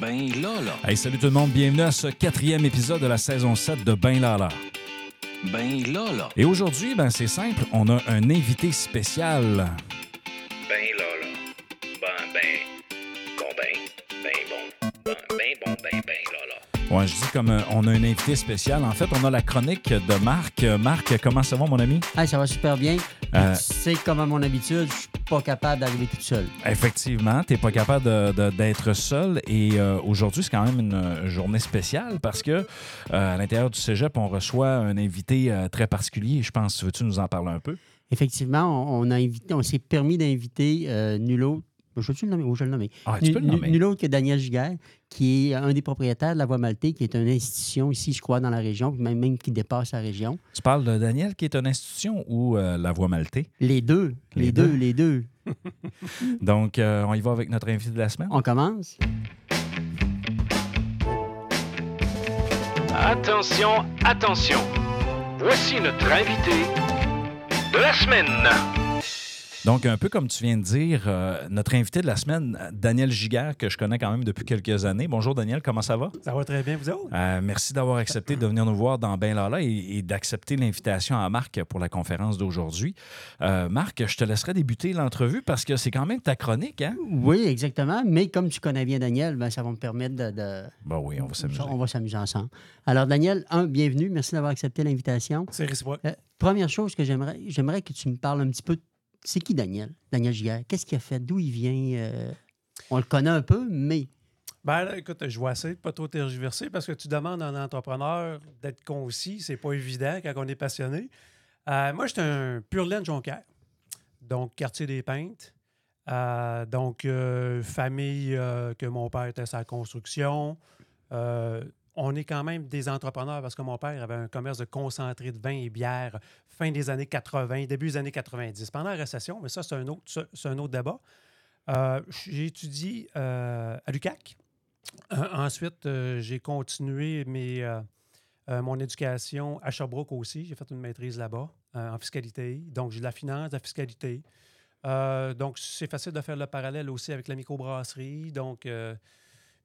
Ben là, là. Hey, salut tout le monde, bienvenue à ce quatrième épisode de la saison 7 de Ben Lala. Ben là, là. Et aujourd'hui, ben c'est simple, on a un invité spécial. Ben là, là. Ben, ben. Bon, ben. Ben bon. Ben, ben bon, ben, ben là, là. Ouais, je dis comme euh, on a un invité spécial. En fait, on a la chronique de Marc. Euh, Marc, comment ça va, mon ami? Hey, ça va super bien. Euh, Tu sais, comme à mon habitude, je pas capable d'arriver toute seule. Effectivement, tu n'es pas capable d'être seul. Et euh, aujourd'hui, c'est quand même une euh, journée spéciale parce que euh, à l'intérieur du cégep, on reçoit un invité euh, très particulier. Je pense, veux-tu nous en parler un peu? Effectivement, on, on a invité, on s'est permis d'inviter nul autre. Je veux-tu le nommer? Oui, je vais le nommer. Ah, tu peux le nommer. Nul autre que Daniel Giguère, qui est un des propriétaires de la Voie Maltais, qui est une institution ici, je crois, dans la région, puis même, même qui dépasse la région. Tu parles de Daniel, qui est une institution, ou euh, la Voie Maltais? Les deux, Les les, deux. deux, les deux. Donc, euh, on y va avec notre invité de la semaine? On commence? Attention, attention. Voici notre invité de la semaine. Donc, un peu comme tu viens de dire, euh, notre invité de la semaine, Daniel Giguère, que je connais quand même depuis quelques années. Bonjour Daniel, comment ça va? Ça va très bien, vous autres? Euh, merci d'avoir accepté de venir nous voir dans Ben Lala et, et d'accepter l'invitation à Marc pour la conférence d'aujourd'hui. Euh, Marc, je te laisserai débuter l'entrevue parce que c'est quand même ta chronique, hein? Oui, exactement. Mais comme tu connais bien Daniel, ben, ça va me permettre de- de, Ben oui, on va s'amuser. on va s'amuser ensemble. Alors, Daniel, un, bienvenue. Merci d'avoir accepté l'invitation. C'est réciproque. Euh, première chose que j'aimerais, j'aimerais que tu me parles un petit peu. C'est qui Daniel? Daniel Giguère. Qu'est-ce qu'il a fait? D'où il vient? Euh, on le connaît un peu, mais Ben, là, écoute, je vais essayer de pas trop tergiverser parce que tu demandes à un entrepreneur d'être concis. C'est pas évident quand on est passionné. Euh, moi, j'étais un pur laine Jonquière. Donc, quartier des Peintes. Euh, donc, euh, famille que mon père était sa construction. On est quand même des entrepreneurs parce que mon père avait un commerce de concentré de vin et bière fin des années 80, début des années 90. Pendant la récession, mais ça, c'est un autre, c'est un autre débat. Euh, j'ai étudié euh, à l'UQAC. Euh, ensuite, j'ai continué mes, mon éducation à Sherbrooke aussi. J'ai fait une maîtrise là-bas en fiscalité. Donc, j'ai de la finance, de la fiscalité. Donc, c'est facile de faire le parallèle aussi avec la microbrasserie. Donc,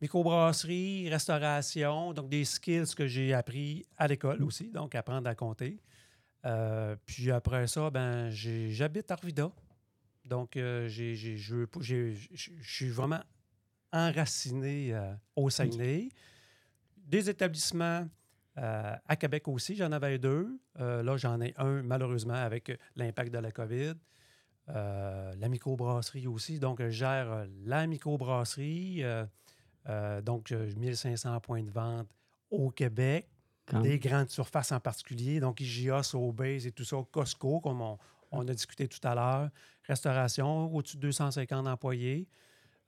microbrasserie, restauration, donc des skills que j'ai appris à l'école aussi, donc apprendre à compter. Euh, puis après ça, ben, j'habite Arvida. Donc, euh, je suis vraiment enraciné euh, au Saguenay. Des établissements à Québec aussi, j'en avais deux. Là, j'en ai un, malheureusement, avec l'impact de la COVID. La microbrasserie aussi. Donc, je gère la microbrasserie. Euh, donc, euh, 1500 points de vente au Québec quand- des grandes surfaces en particulier, donc IGA, Sobeys et tout ça, Costco, comme on, on a discuté tout à l'heure, restauration, au-dessus de 250 employés.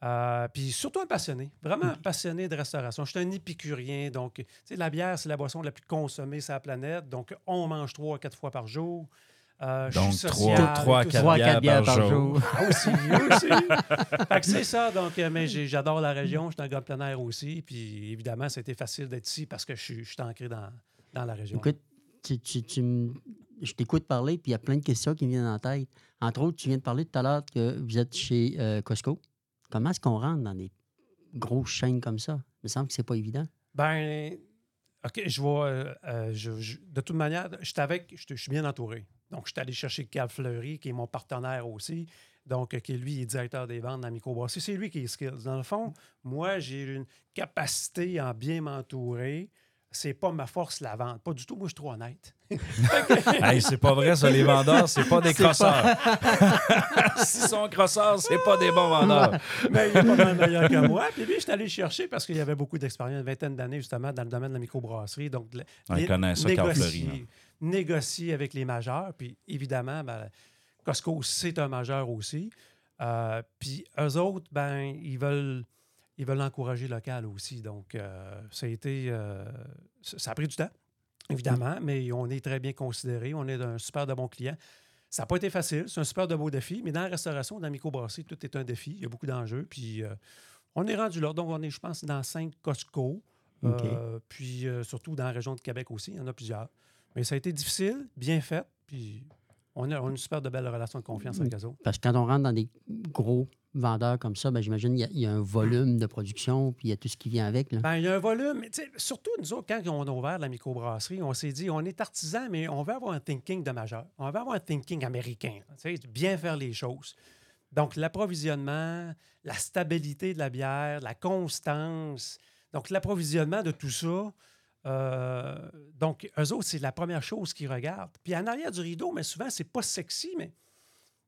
Euh, puis surtout un passionné, vraiment un passionné de restauration. Je suis un épicurien, donc la bière, c'est la boisson la plus consommée sur la planète, donc on mange trois à quatre fois par jour. Euh, je Donc, suis trois- social, trois à tout quatre ça. Trois à bières quatre bières par par jour. jour. Ah, aussi, aussi. fait que c'est ça. Donc, euh, mais j'adore la région. Je suis un gars de plein air aussi. Puis évidemment, c'était facile d'être ici parce que je suis, je suis ancré dans, dans la région. Écoute, tu, tu- tu je t'écoute parler, puis il y a plein de questions qui me viennent en tête. Entre autres, tu viens de parler tout à l'heure que vous êtes chez euh, Costco. Comment est-ce qu'on rentre dans des grosses chaînes comme ça? Il me semble que c'est pas évident. Ben, OK, je vois. euh, je- je- de toute manière, je suis avec, je, je suis bien entouré. Donc, je suis allé chercher Cal Fleury, qui est mon partenaire aussi. Donc, qui lui est directeur des ventes dans la microbrasserie. C'est lui qui est skills. Dans le fond, moi, j'ai une capacité en bien m'entourer. C'est pas ma force la vente. Pas du tout. Moi, je suis trop honnête. Hey, c'est pas vrai, ça, les vendeurs, c'est pas des crosseurs. S'ils sont crosseurs, c'est pas des bons vendeurs. Mais il est pas mal meilleur que moi. Puis lui, je suis allé chercher parce qu'il y avait beaucoup d'expérience, une vingtaine d'années justement dans le domaine de la microbrasserie. Donc, On connaît ça, Carl Fleury, Négocier avec les majeurs. Puis évidemment, ben, Costco, c'est un majeur aussi. Euh, puis eux autres, ben, ils veulent, ils veulent encourager local aussi. Donc, euh, ça a été. euh, ça a pris du temps, évidemment, mais on est très bien considéré. On est un super de bon client. Ça n'a pas été facile. C'est un super de beau défi. Mais dans la restauration, dans la microbrasserie, tout est un défi. Il y a beaucoup d'enjeux. Puis euh, on est rendu là. Donc, on est, je pense, dans cinq Costco. Puis surtout dans la région de Québec aussi. Il y en a plusieurs. Mais ça a été difficile, bien fait. Puis on a, on a une super de belle relation de confiance avec autres. Parce que quand on rentre dans des gros vendeurs comme ça, ben, j'imagine qu'il y y, a un volume de production, puis il y a tout ce qui vient avec. Là. Ben, il y a un volume. mais Surtout, nous autres, quand on a ouvert la microbrasserie, on s'est dit, on est artisan, mais on veut avoir un thinking de majeur. On veut avoir un thinking américain. bien faire les choses. Donc, l'approvisionnement, la stabilité de la bière, la constance. Donc, l'approvisionnement de tout ça. Euh, donc, eux autres, c'est la première chose qu'ils regardent. Puis en arrière du rideau, mais souvent, c'est pas sexy, mais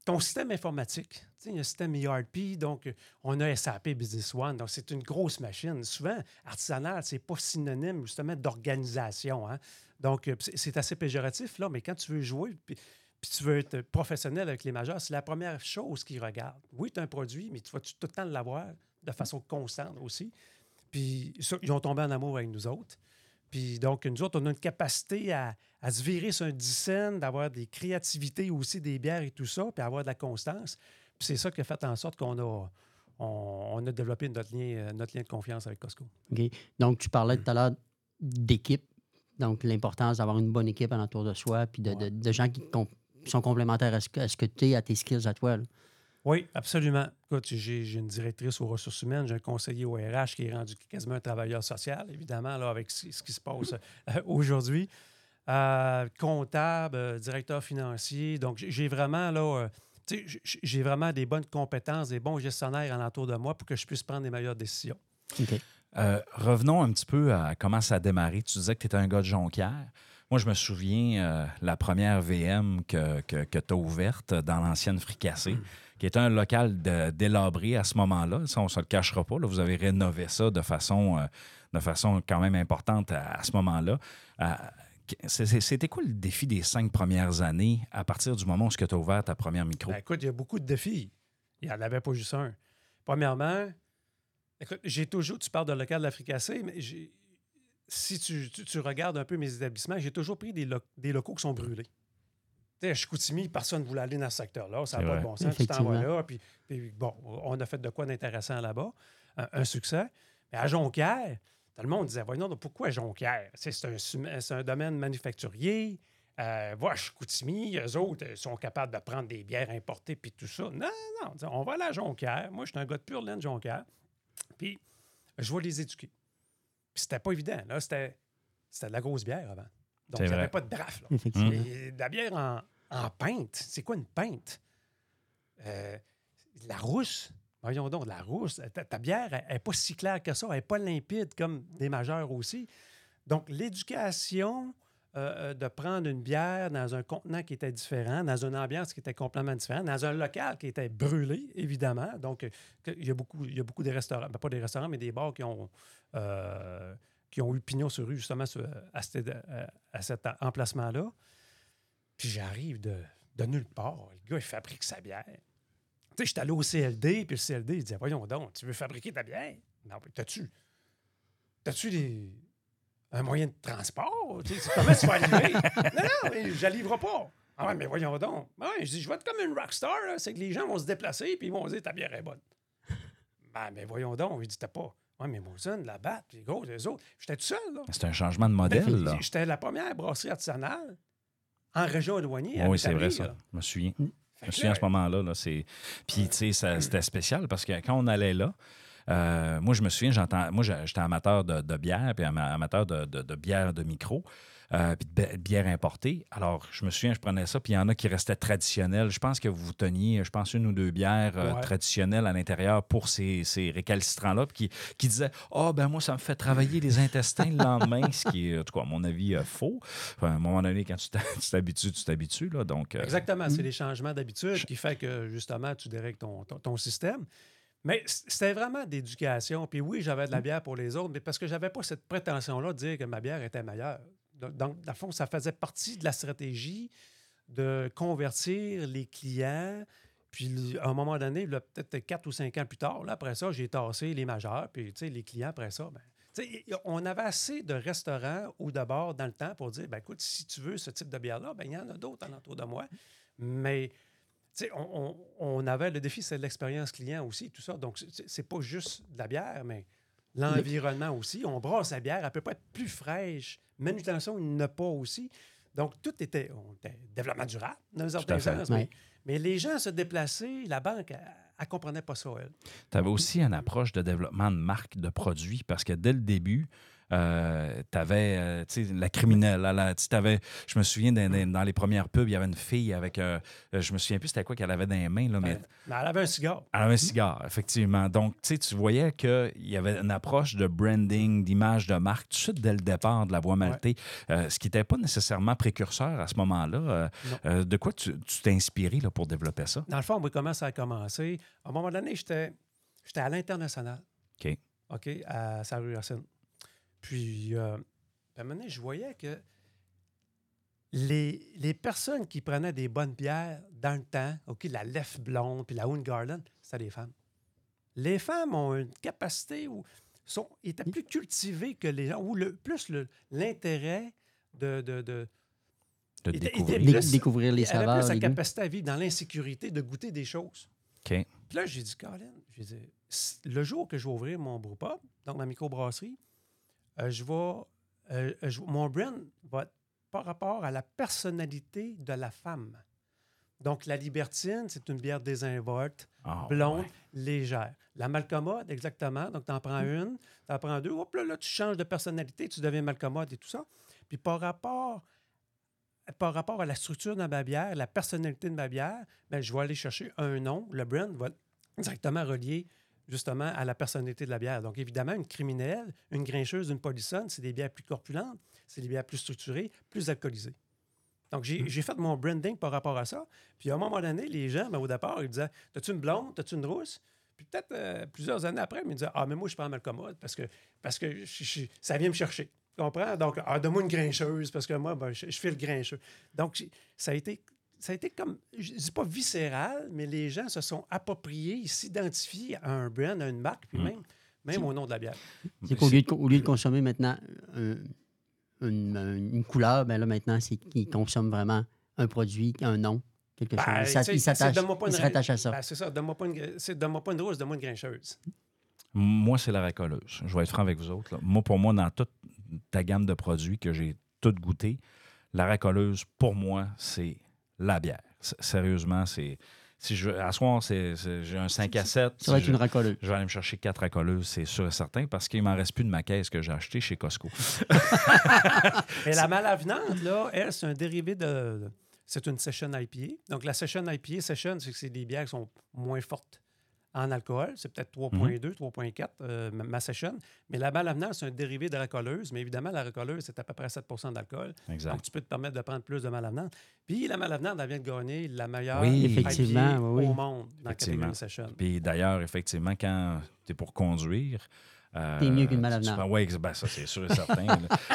ton système informatique. Il y a un système ERP, donc on a SAP Business One, donc c'est une grosse machine. Souvent, artisanal, c'est pas synonyme justement d'organisation. hein. Donc, euh, c'est assez péjoratif, là, mais quand tu veux jouer, puis, tu veux être professionnel avec les majeurs, c'est la première chose qu'ils regardent. Oui, tu as un produit, mais tu vas tout le temps l'avoir de façon constante aussi. Puis ils ont tombé en amour avec nous autres. Puis donc, nous autres, on a une capacité à, à se virer sur un dixaine, d'avoir des créativités aussi, des bières et tout ça, puis avoir de la constance. Puis c'est ça qui a fait en sorte qu'on a, on, on a développé notre lien, euh, notre lien de confiance avec Costco. OK? Donc, tu parlais tout à l'heure d'équipe. Donc, l'importance d'avoir une bonne équipe alentour de soi, puis de, de- de gens qui sont complémentaires à ce que, à ce que tu es, à tes skills à toi. là. Oui, absolument. Écoute, j'ai j'ai une directrice aux ressources humaines, j'ai un conseiller au RH qui est rendu quasiment un travailleur social, évidemment, là, avec ce, ce qui se passe euh, aujourd'hui. Euh, comptable, euh, directeur financier. Donc, j'ai- vraiment, là, euh, tu sais, j- j'ai vraiment des bonnes compétences, des bons gestionnaires alentour de moi pour que je puisse prendre les meilleures décisions. Euh, revenons un petit peu à comment ça a démarré. Tu disais que tu étais un gars de Jonquière. Moi, je me souviens euh, la première VM que, que, tu as ouverte dans l'ancienne Fricassée, qui était un local de- délabré à ce moment-là. Ça, on ne se le cachera pas. Vous avez rénové ça de façon, euh, de façon quand même importante à, ce moment-là. Euh, C'était quoi le défi des cinq premières années à partir du moment où tu as ouvert ta première micro? Ben, écoute, il y a beaucoup de défis. Il n'y en avait pas juste un. Premièrement, écoute, j'ai toujours, tu parles de local de la fricassée, mais si tu, regardes un peu mes établissements, j'ai toujours pris des, des locaux qui sont brûlés. Tu sais, à Chicoutimi, personne ne voulait aller dans ce secteur-là. Ça n'a C'est pas de bon sens. Tu t'envoies Effectivement. là. Puis, puis bon, on a fait de quoi d'intéressant là-bas. Un, un succès. Mais à Jonquière, tout le monde disait Voyons, donc, pourquoi Jonquière? C'est c'est un, un domaine manufacturier. Euh, va à Chicoutimi, eux autres sont capables de prendre des bières importées puis tout ça. Non, non, on va aller à Jonquière. Moi, je suis un gars de pure laine de Jonquière. Puis, je vais les éduquer. Puis, c'était pas évident. Là, c'était c'était de la grosse bière avant. Donc, il n'y avait pas de draft. Là. Et de la bière en, en pinte. C'est quoi une pinte? Euh, la rousse. Voyons donc, la rousse. Ta, ta bière, elle n'est pas si claire que ça. Elle n'est pas limpide comme des majeurs aussi. Donc, l'éducation euh, euh, de prendre une bière dans un contenant qui était différent, dans une ambiance qui était complètement différente, dans un local qui était brûlé, évidemment. Donc, il y a beaucoup, il y a beaucoup de restaurants, ben, pas des restaurants, mais des bars qui ont, qui ont eu pignon sur rue, justement, à- à cet emplacement-là. Puis j'arrive de, de nulle part. Le gars, il fabrique sa bière. Tu sais, j'étais allé au CLD, puis le CLD, il disait Voyons donc, tu veux fabriquer ta bière? Non, mais t'as-tu. T'as-tu des. Un moyen de transport? Tu sais, comment tu vas arriver? non, non, mais je la livre pas. Ah ouais, mais voyons donc. Ah Ouais, je dis, je vais être comme une rockstar, c'est que les gens vont se déplacer, puis ils vont dire ta bière est bonne. Ben, mais voyons donc, il dit, t'as pas. Ouais, mais Mosen, la batte, les gros, les autres. J'étais tout seul, là. C'est un changement de modèle. là. J'étais la première brasserie artisanale en région éloignée. Oui, c'est vrai ça. là. Je me souviens. Fait Je me souviens à ce moment-là. Là, c'est... Puis, tu sais, ça- c'était spécial parce que quand on allait là, euh, moi, je me souviens, j'entends, moi, j'étais amateur de, de bière, puis ama- amateur de, de- de bière de micro, euh, puis de bi- bière importée. Alors, je me souviens, je prenais ça, puis il y en a qui restaient traditionnels. Je pense que vous teniez, je pense, une ou deux bières euh, Ouais. traditionnelles à l'intérieur pour ces, ces récalcitrants-là, puis qui, qui disaient Ah, ben moi, ça me fait travailler les intestins le lendemain, ce qui est, en tout cas, à mon avis, euh, faux. Enfin, à un moment donné, quand tu t'habitues, tu t'habitues. Là, donc, euh, Exactement, c'est les changements d'habitude qui fait que justement tu dérègles ton, ton, ton système. Mais c'était vraiment d'éducation. Puis oui, j'avais de la bière pour les autres, mais parce que j'avais pas cette prétention-là de dire que ma bière était meilleure. Dans le fond, ça faisait partie de la stratégie de convertir les clients. Puis à un moment donné, peut-être quatre ou cinq ans plus tard, là, après ça, j'ai tassé les majeurs. Puis tu sais, les clients, après ça, ben, on avait assez de restaurants ou de bars dans le temps pour dire, ben, écoute, si tu veux ce type de bière-là, ben, il y en a d'autres alentour de moi. Mais on, on- on avait le défi, c'est l'expérience client aussi, tout ça. Donc, c'est pas juste de la bière, mais l'environnement aussi. On brasse la bière, elle peut pas être plus fraîche. Manutention, il n'y en a pas aussi. Donc, tout était, on était développement durable dans un certain sens. Mais les gens se déplaçaient, la banque, elle ne comprenait pas ça, elle. Tu avais aussi une approche de développement de marque, de produits, parce que dès le début, tu avais la criminelle. à la- tu sais, t'avais- je me souviens, dans, dans- dans les premières pubs, il y avait une fille avec. euh, euh, je me souviens plus c'était quoi qu'elle avait dans les mains, là, mais Mais elle avait un cigare. elle avait un cigare, effectivement. Donc, tu sais, tu voyais qu'il y avait une approche de branding, d'image de marque, tout de suite dès le départ de la voie maltée, euh, ce qui n'était pas nécessairement précurseur à ce moment-là. Euh, euh, de quoi tu tu t'es inspiré là, pour développer ça? Dans le fond, moi, comment ça a commencé? À un moment donné, j'étais j'étais à l'international. OK. OK, à sa rue Racine. Puis, euh, à un moment donné, je voyais que les, les personnes qui prenaient des bonnes bières dans le temps, OK, la Left Blonde puis la Garden, c'était des femmes. Les femmes ont une capacité où sont étaient plus cultivées que les gens, ou le, plus le- l'intérêt de, de, de- De il découvrir. était plus- découvrir les elle avait saveurs. plus sa les goûts. capacité à vivre dans l'insécurité, de goûter des choses. Puis là, j'ai dit, Colin, j'ai dit, le jour que je vais ouvrir mon brewpub, donc ma microbrasserie, euh, je vais, euh, je- mon brand va être par rapport à la personnalité de la femme. Donc, la libertine, c'est une bière désinvolte, Ah, blonde, ouais. légère. La malcommode, exactement. Donc, tu en prends une, tu en prends deux. Hop là, là, tu changes de personnalité, tu deviens malcommode et tout ça. Puis par rapport, par rapport à la structure de ma bière, la personnalité de ma bière, ben, je vais aller chercher un nom. Le brand va être directement relié justement à la personnalité de la bière. Donc, évidemment, une criminelle, une grincheuse, une polissonne, c'est des bières plus corpulentes, c'est des bières plus structurées, plus alcoolisées. Donc, j'ai j'ai fait mon branding par rapport à ça. Puis, à un moment donné, les gens, ben, au départ, ils disaient T'as-tu une blonde? T'as-tu une rousse Puis, peut-être euh, plusieurs années après, ils me disaient Ah, mais moi, je prends Malcommode parce que, parce que je- je- ça vient me chercher. Tu comprends? Donc, ah, donne-moi une grincheuse parce que moi, ben, je, je fais le grincheux. Donc, ça a été. Ça a été comme, je dis pas viscéral, mais les gens se sont appropriés, ils s'identifient à un brand, à une marque, puis Mm. même, même au nom de la bière. C'est qu'au lieu, lieu de consommer maintenant un- une, une couleur, ben là, maintenant, c'est qu'ils consomment vraiment un produit, un nom, quelque Ben, chose. Ils tu s'att- sais, Ils c'est- s'attachent donne-moi pas ils une se ra- rattachent à ça. Ben, c'est ça, donne-moi pas, une pas rose, donne-moi une grincheuse. Moi, c'est la racoleuse. Je vais être franc avec vous autres. là. Moi, pour moi, dans toute ta gamme de produits que j'ai toutes goûté, la racoleuse, pour moi, c'est la bière. Sérieusement, c'est. Si je, à soir, j'ai un 5 à 7. Ça va Si être je, une racoleuse. je vais aller me chercher quatre racoleuses, c'est sûr et certain, parce qu'il m'en reste plus de ma caisse que j'ai achetée chez Costco. Mais la malavenante, là, elle, c'est un dérivé de. C'est une session IPA. Donc, la session IPA, session, c'est que c'est des bières qui sont moins fortes en alcool. C'est peut-être 3,2, 3,4, euh, ma- session. Mais la malavenante, c'est un dérivé de racoleuse. Mais évidemment, la racoleuse, c'est à peu près 7% d'alcool. Exact. Donc, tu peux te permettre de prendre plus de malavenante. Puis, la malavenante, elle vient de gagner la meilleure Oui. Effectivement, oui, oui. au monde dans la Effectivement. catégorie session. Puis d'ailleurs, effectivement, quand tu es pour conduire. Euh, T'es mieux qu'une tu- malavenante. Oui, ben ça, c'est sûr et certain.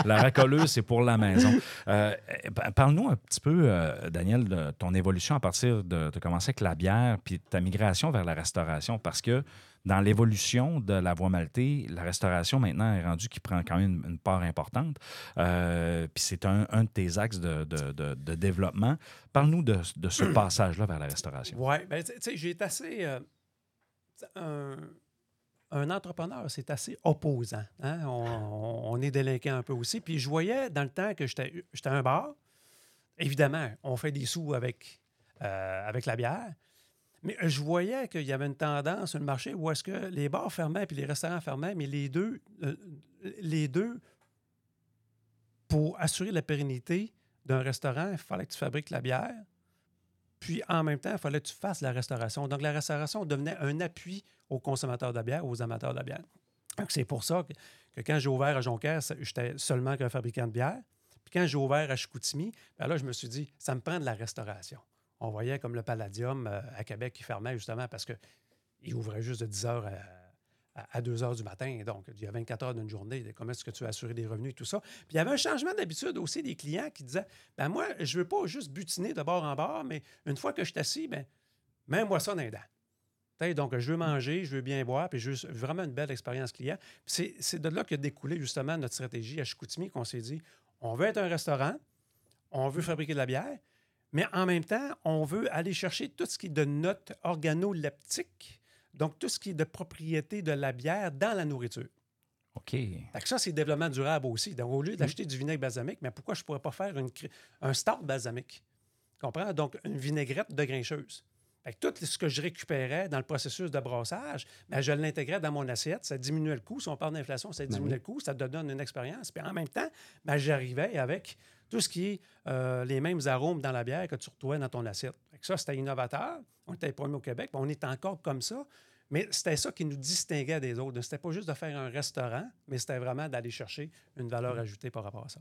la racoleuse, c'est pour la maison. Euh, pa- Parle-nous un petit peu, euh, Daniel, de ton évolution à partir de. Tu as commencé avec la bière, puis ta migration vers la restauration, parce que dans l'évolution de la voie maltée, la restauration maintenant est rendue qui prend quand même une, une part importante. Euh, puis c'est un, un de tes axes de, de- de- de développement. Parle-nous de, de ce passage-là vers la restauration. Oui, ben, tu sais, j'ai été assez. euh, un, un entrepreneur, c'est assez opposant. hein? On, est délinquant un peu aussi. Puis je voyais dans le temps que j'étais à un bar. Évidemment, on fait des sous avec, euh, avec la bière. Mais je voyais qu'il y avait une tendance sur le marché où est-ce que les bars fermaient puis les restaurants fermaient, mais les deux, euh, les deux, pour assurer la pérennité d'un restaurant, il fallait que tu fabriques la bière. Puis en même temps, il fallait que tu fasses la restauration. Donc la restauration devenait un appui aux consommateurs de bière, aux amateurs de bière. Donc c'est pour ça que, quand j'ai ouvert à Jonquière, j'étais seulement qu'un fabricant de bière. Puis quand j'ai ouvert à Chicoutimi, ben là, je me suis dit, ça me prend de la restauration. On voyait comme le Palladium euh, à Québec qui fermait justement parce qu'il ouvrait juste de 10 heures à, à- à 2 heures du matin. Donc, il y a 24 heures d'une journée. Comment est-ce que tu vas assurer des revenus et tout ça? Puis il y avait un changement d'habitude aussi des clients qui disaient ben moi, je veux pas juste butiner de bord en bord, mais une fois que je suis assis, ben, mets-moi ça dans les Donc, je veux manger, je veux bien boire, puis je veux vraiment une belle expérience client. C'est de là que découlé justement notre stratégie à Chicoutimi, qu'on s'est dit on veut être un restaurant, on veut fabriquer de la bière, mais en même temps, on veut aller chercher tout ce qui est de notes organoleptiques, donc tout ce qui est de propriété de la bière dans la nourriture. OK. Que ça, c'est développement durable aussi. Donc, au lieu d'acheter du vinaigre balsamique, mais pourquoi je ne pourrais pas faire une un start balsamique? Comprends? Donc, une vinaigrette de grincheuse. Fait que tout ce que je récupérais dans le processus de brassage, ben, je l'intégrais dans mon assiette. Ça diminuait le coût. Si on parle d'inflation, ça diminuait le coût. Ça te donne une expérience. Puis en même temps, ben, j'arrivais avec tout ce qui est euh, les mêmes arômes dans la bière que tu retrouvais dans ton assiette. Ça, c'était innovateur. On était les premiers au Québec. On est encore comme ça. Mais c'était ça qui nous distinguait des autres. C'était pas juste de faire un restaurant, mais c'était vraiment d'aller chercher une valeur ajoutée par rapport à ça.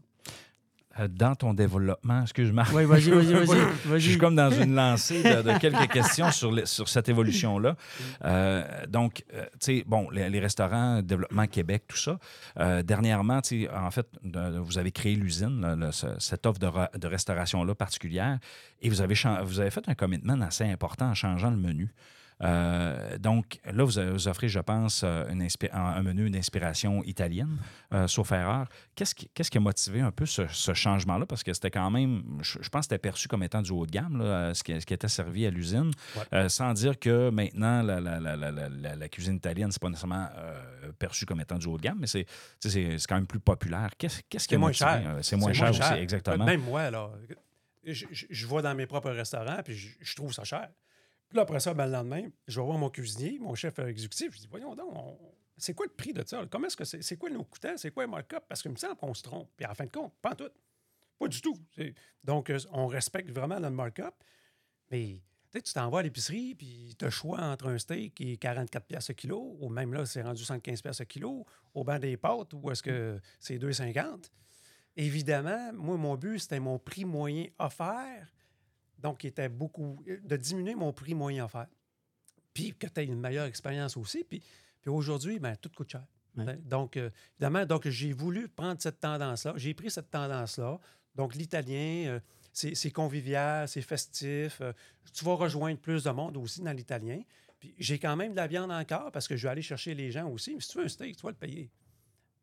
Euh, Dans ton développement, excuse-moi. Oui, vas-y, vas-y, vas-y. Je suis comme dans une lancée de, de quelques questions sur, les- sur cette évolution-là. Euh, donc, euh, tu sais, bon, les, les restaurants, développement Québec, tout ça. Euh, dernièrement, tu sais, en fait, vous avez créé l'usine, cette offre de, de restauration-là particulière, et vous avez, vous avez fait un commitment assez important en changeant le menu. Euh, donc, là, vous, offrez, je pense, euh, une un menu d'inspiration italienne, euh, sauf erreur. Qu'est-ce qui, a motivé un peu ce, ce changement-là? Parce que c'était quand même, je, je pense que c'était perçu comme étant du haut de gamme, là, ce, qui, ce qui était servi à l'usine, Ouais. Euh, sans dire que maintenant, la, cuisine italienne, c'est pas nécessairement perçu comme étant du haut de gamme, mais c'est, quand même plus populaire. Qu'est-ce, qui C'est a moins motivé, cher. C'est moins cher aussi, exactement. Même moi, là, je, je- je vois dans mes propres restaurants, puis je, je trouve ça cher. Puis là, après ça, ben, le lendemain, je vais voir mon cuisinier, mon chef exécutif. Je dis, voyons donc, on- c'est quoi le prix de ça? Comment est-ce que c'est? C'est quoi nos coûtants? C'est quoi les markup? Parce qu'il me semble qu'on se trompe. Puis en fin de compte, pas en tout. Pas du tout. Donc, euh, on respecte vraiment notre markup. Mais tu t'en vas à l'épicerie, puis tu as le choix entre un steak qui est 44 pièces le kilo, ou même là, c'est rendu 75 pièces le kilo, au banc des pâtes, ou est-ce que c'est 2,50? Évidemment, moi, mon but, c'était mon prix moyen offert, donc qui était beaucoup, de diminuer mon prix moyen offert. Puis que tu aies une meilleure expérience aussi. Puis, puis aujourd'hui, ben, tout coûte cher. Ouais. Donc, euh, évidemment, donc j'ai voulu prendre cette tendance-là. J'ai pris cette tendance-là. Donc, l'italien, euh, c'est c'est convivial, c'est festif. euh, tu vas rejoindre plus de monde aussi dans l'italien. Puis j'ai quand même de la viande encore parce que je vais aller chercher les gens aussi. Mais si tu veux un steak, tu vas le payer.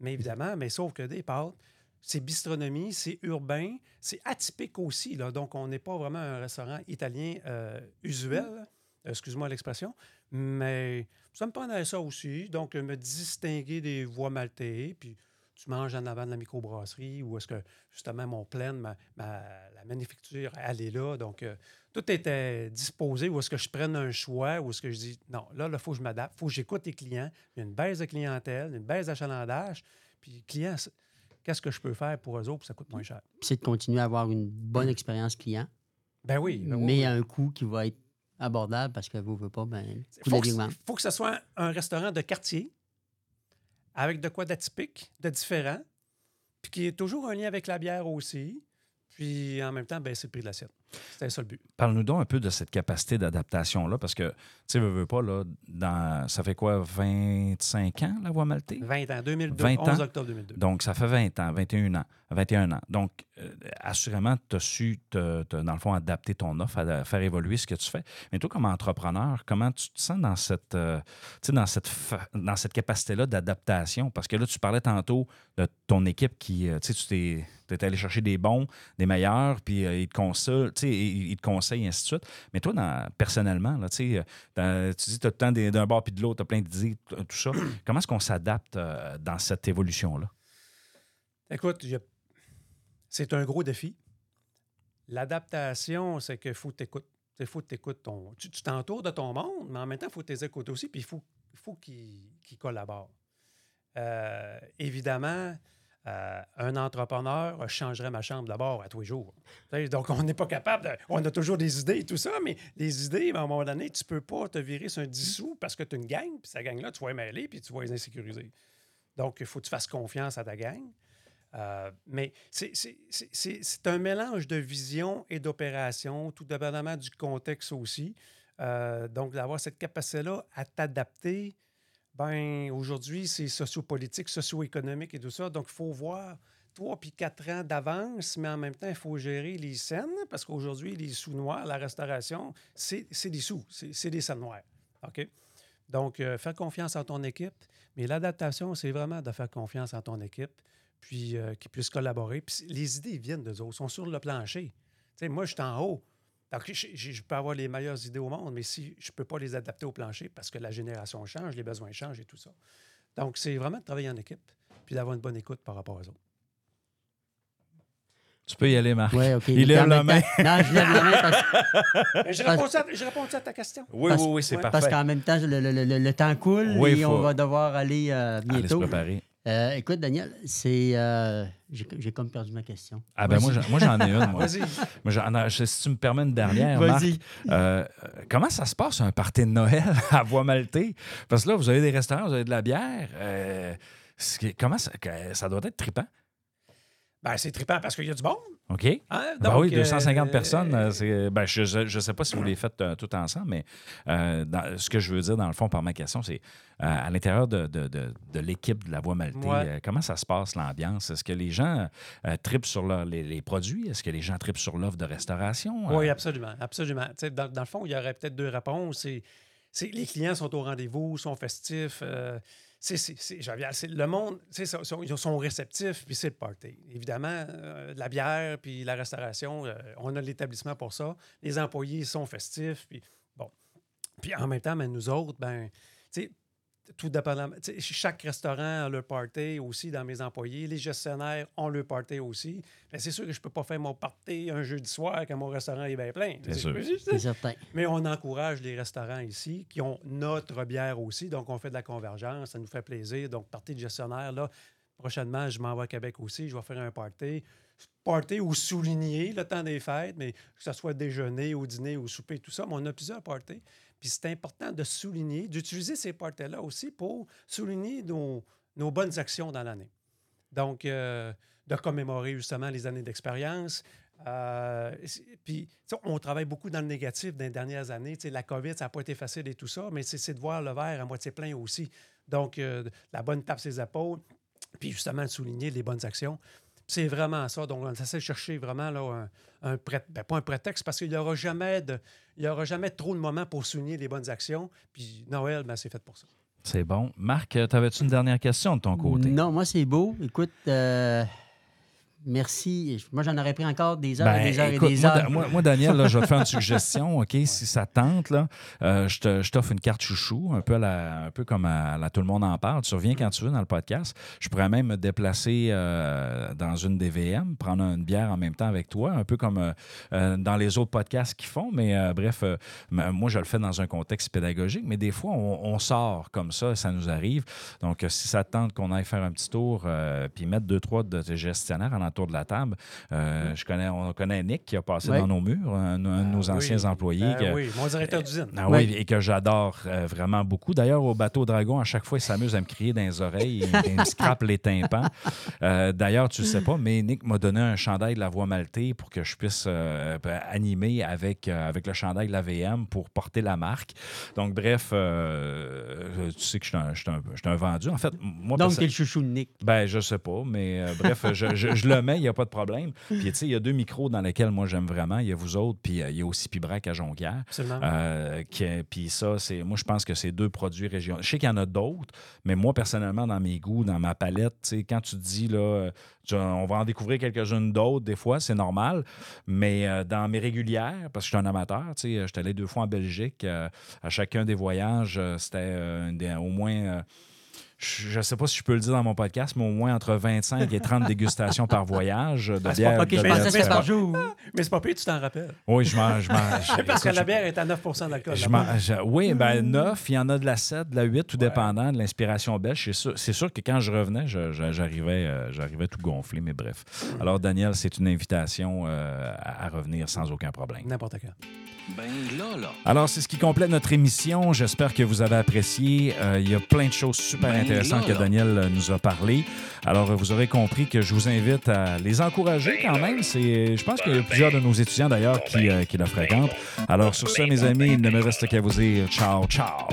Mais évidemment, mais sauf que des pâtes, c'est bistronomie, c'est urbain, c'est atypique aussi. Là. Donc, on n'est pas vraiment un restaurant italien euh, usuel, là. excuse-moi l'expression, mais ça me prenait ça aussi. Donc, euh, me distinguer des voies maltais, puis tu manges en avant de la microbrasserie, ou est-ce que justement mon plein, ma, ma- la manufacture, elle est là. Donc, euh, tout était disposé, ou est-ce que je prenne un choix, ou est-ce que je dis non, là, il faut que je m'adapte, il faut que j'écoute les clients. Il y a une baisse de clientèle, une baisse d'achalandage. Puis, c'est- qu'est-ce que je peux faire pour eux autres, ça coûte moins cher? Puis c'est de continuer à avoir une bonne expérience client, Ben oui. ben mais oui. à un coût qui va être abordable parce que vous ne voulez pas, ben, coût faut, faut que ce soit un restaurant de quartier avec de quoi d'atypique, de différent, puis qui ait toujours un lien avec la bière aussi. Puis en même temps, ben, c'est le prix de l'assiette. C'était ça le but. Parle-nous donc un peu de cette capacité d'adaptation-là, parce que, tu sais, veux, veux pas, là, dans, ça fait quoi, 25 ans, la voie maltais? 20 ans, 2002, 20 ans? 11 octobre 2002. Donc, ça fait 20 ans, 21 ans. 21 ans. Donc, euh, assurément, tu as su, te- te- dans le fond, adapter ton offre, à faire évoluer ce que tu fais. Mais toi, comme entrepreneur, comment tu te sens dans cette, euh, dans cette, dans cette capacité-là d'adaptation? Parce que là, tu parlais tantôt de ton équipe qui, euh, tu sais, tu t'es allé chercher des bons, des meilleurs, puis euh, ils te consultent, ils, ils te conseillent, et ainsi de suite. Mais toi, dans- personnellement, là, tu euh, dans- tu dis tu as le temps d'un bord puis de l'autre, tu as plein d'idées, tout tout ça. Comment est-ce qu'on s'adapte euh, dans cette évolution-là? Écoute, c'est un gros défi. L'adaptation, c'est qu'il faut écoutes. Il faut que ton. Tu t'entoures de ton monde, mais en même temps, il faut que tu écoutes aussi, puis il faut, il faut qu'ils qu'ils collaborent. Euh, évidemment, euh, un entrepreneur changerait ma chambre d'abord à tous les jours. Donc, on n'est pas capable. On a toujours des idées et tout ça, mais les idées, à un moment donné, tu ne peux pas te virer sur un 10 sous parce que tu as une gang, puis cette gang-là, tu vas mêler, puis tu vas les insécuriser. Donc, il faut que tu fasses confiance à ta gang. Euh, mais c'est un mélange de vision et d'opération, tout dépendamment du contexte aussi. Euh, donc, d'avoir cette capacité-là à t'adapter, ben aujourd'hui, c'est sociopolitique, socio-économique et tout ça. Donc, il faut voir trois puis quatre ans d'avance, mais en même temps, il faut gérer les scènes parce qu'aujourd'hui, les sous noirs, la restauration, c'est des sous, c'est c'est des scènes noires. OK? Donc, euh, faire confiance en ton équipe, mais l'adaptation, c'est vraiment de faire confiance en ton équipe, puis euh, qu'ils puissent collaborer. Puis les idées viennent d'eux autres, sont sur le plancher. Tu sais, moi, je suis en haut. Donc, je, je- je peux avoir les meilleures idées au monde, mais si je ne peux pas les adapter au plancher parce que la génération change, les besoins changent et tout ça. Donc, c'est vraiment de travailler en équipe. puis d'avoir une bonne écoute par rapport aux autres. Tu peux y aller, Marc. Ouais, OK. Il lève en la main. temps- Non, je lève la main parce, répondu, à- j'ai répondu à ta question. Oui, Parce- oui, oui, c'est ouais, parfait. parce qu'en même temps, le, le- le- le temps coule Oui, et faut- on va devoir aller euh, Allez se bientôt. préparer. Euh, écoute, Daniel, c'est. euh, J'ai j'ai comme perdu ma question. Ah ben moi, j'en- moi j'en ai une. Moi. Vas-y. Moi, j'en ai- si tu me permets une dernière, Marc, Vas-y. euh, comment ça se passe un party de Noël à Voie Maltais? Parce que là, vous avez des restaurants, vous avez de la bière. euh, comment ça, ça doit être trippant? Ben, c'est trippant parce qu'il y a du monde. OK? Hein? Ben Donc, oui, 250 euh, personnes, euh, ben, je ne sais pas si vous les faites euh, tout ensemble, mais dans- ce que je veux dire, dans le fond, par ma question, c'est à l'intérieur de, de- de- de l'équipe de la Voie Maltais, Ouais. comment ça se passe, l'ambiance? Est-ce que les gens tripent sur leur- les, les produits? Est-ce que les gens tripent sur l'offre de restauration? Oui, absolument. absolument. Dans, dans le fond, il y aurait peut-être deux réponses. Les clients sont au rendez-vous, sont festifs. C'est, le monde, ils sont réceptifs, puis c'est le party. Évidemment, euh, la bière, puis la restauration, euh, on a l'établissement pour ça. Les employés sont festifs, puis bon. Puis en même temps, ben, nous autres, ben, tout sais, Chaque restaurant a leur party aussi dans mes employés. Les gestionnaires ont leur party aussi. Ben, c'est sûr que je ne peux pas faire mon party un jeudi soir quand mon restaurant est bien plein. C'est sûr. C'est certain. Mais on encourage les restaurants ici qui ont notre bière aussi. Donc, on fait de la convergence. Ça nous fait plaisir. Donc, party de gestionnaire, là, prochainement, je m'en vais à Québec aussi. Je vais faire un party. Party ou souligner le temps des fêtes, mais que ce soit déjeuner ou dîner ou souper, tout ça. Mais on a plusieurs parties. Puis c'est important de souligner, d'utiliser ces parties-là aussi pour souligner nos, bonnes actions dans l'année. Donc, euh, de commémorer justement les années d'expérience. Euh, puis, on travaille beaucoup dans le négatif les dernières années. Tu sais, la COVID, ça n'a pas été facile et tout ça, mais c'est de voir le verre à moitié plein aussi. Donc, euh, la bonne tape ses épaules, puis justement de souligner les bonnes actions. C'est vraiment ça. Donc, on essaie de chercher vraiment là, un, ben, pas un prétexte, parce qu'il n'y aura jamais de. Il y aura jamais trop de moments pour souligner les bonnes actions. Puis Noël, ben, c'est fait pour ça. C'est bon. Marc, euh, t'avais-tu une dernière question de ton côté? Non, moi, c'est beau. Écoute, euh, merci. Moi, j'en aurais pris encore des heures Ben, et des heures écoute, et des moi, heures. Moi, moi, Daniel, là, je vais te faire une suggestion, OK? Si ça te tente, là, euh, je t'offre une carte chouchou, un peu, à la- un peu comme à, la Tout le monde en parle. Tu reviens quand tu veux dans le podcast. Je pourrais même me déplacer euh, dans une des VM, prendre une bière en même temps avec toi, un peu comme euh, dans les autres podcasts qu'ils font. Mais bref, moi, je le fais dans un contexte pédagogique, mais des fois, on, on sort comme ça, ça nous arrive. Donc, si ça te tente qu'on aille faire un petit tour, puis mettre deux, trois de tes gestionnaires en entour de la table, euh, je connais, on connaît Nick qui a passé dans nos murs, un, un de nos Ah anciens oui. employés. Ben que- oui, mon directeur d'usine. ah oui, et que j'adore euh, vraiment beaucoup. D'ailleurs, au bateau Dragon, à chaque fois, il s'amuse à me crier dans les oreilles, il, il me scrape les tympans. Euh, D'ailleurs, tu ne sais pas, mais Nick m'a donné un chandail de la Voie Maltais pour que je puisse euh, ben, animer avec, euh, avec le chandail de la VM pour porter la marque. Donc, bref, euh, tu sais que je suis un, je suis un- je suis un vendu. En fait, moi, Donc, t'es le chouchou de Nick. ben, je sais pas, mais euh, bref, je, je- je le mets, il n'y a pas de problème. Puis, tu sais, il y a deux micros dans lesquels moi j'aime vraiment. Il y a vous autres, puis euh, il y a aussi Pibrac à Jonquière. Absolument. Euh, qui puis ça, c'est, moi, je pense que c'est deux produits régionaux. Je sais qu'il y en a d'autres, mais moi, personnellement, dans mes goûts, dans ma palette, tu sais, quand tu te dis, là, tu- on va en découvrir quelques-unes d'autres, des fois, c'est normal, mais euh, dans mes régulières, parce que je suis un amateur, tu sais, je suis allé deux fois en Belgique, euh, à chacun des voyages, c'était au moins... je ne sais pas si je peux le dire dans mon podcast, mais au moins entre 25 et 30 dégustations par voyage de Ah, c'est bière. pas- OK, de je bière pensais que c'était différente. par jour. Mais c'est pas pire, tu t'en rappelles. Oui, je mange. Je mange Parce que la bière est à 9 d'alcool. oui, ben 9, il y en a de la 7, de la 8, tout Ouais. dépendant de l'inspiration belge. C'est sûr, c'est sûr que quand je revenais, j'arrivais, euh, j'arrivais tout gonflé, mais bref. Alors, Daniel, c'est une invitation euh, à, à revenir sans aucun problème. N'importe quand. Ben là, là. Alors, c'est ce qui complète notre émission. J'espère que vous avez apprécié. Euh, il y a plein de choses super Ben intéressantes là, que. Daniel euh, nous a parlé. Alors, vous aurez compris que je vous invite à les encourager quand même. C'est, je pense qu'il y a plusieurs de nos étudiants d'ailleurs qui, euh, qui le fréquentent. Alors, sur ça, mes amis, il ne me reste qu'à vous dire ciao, ciao.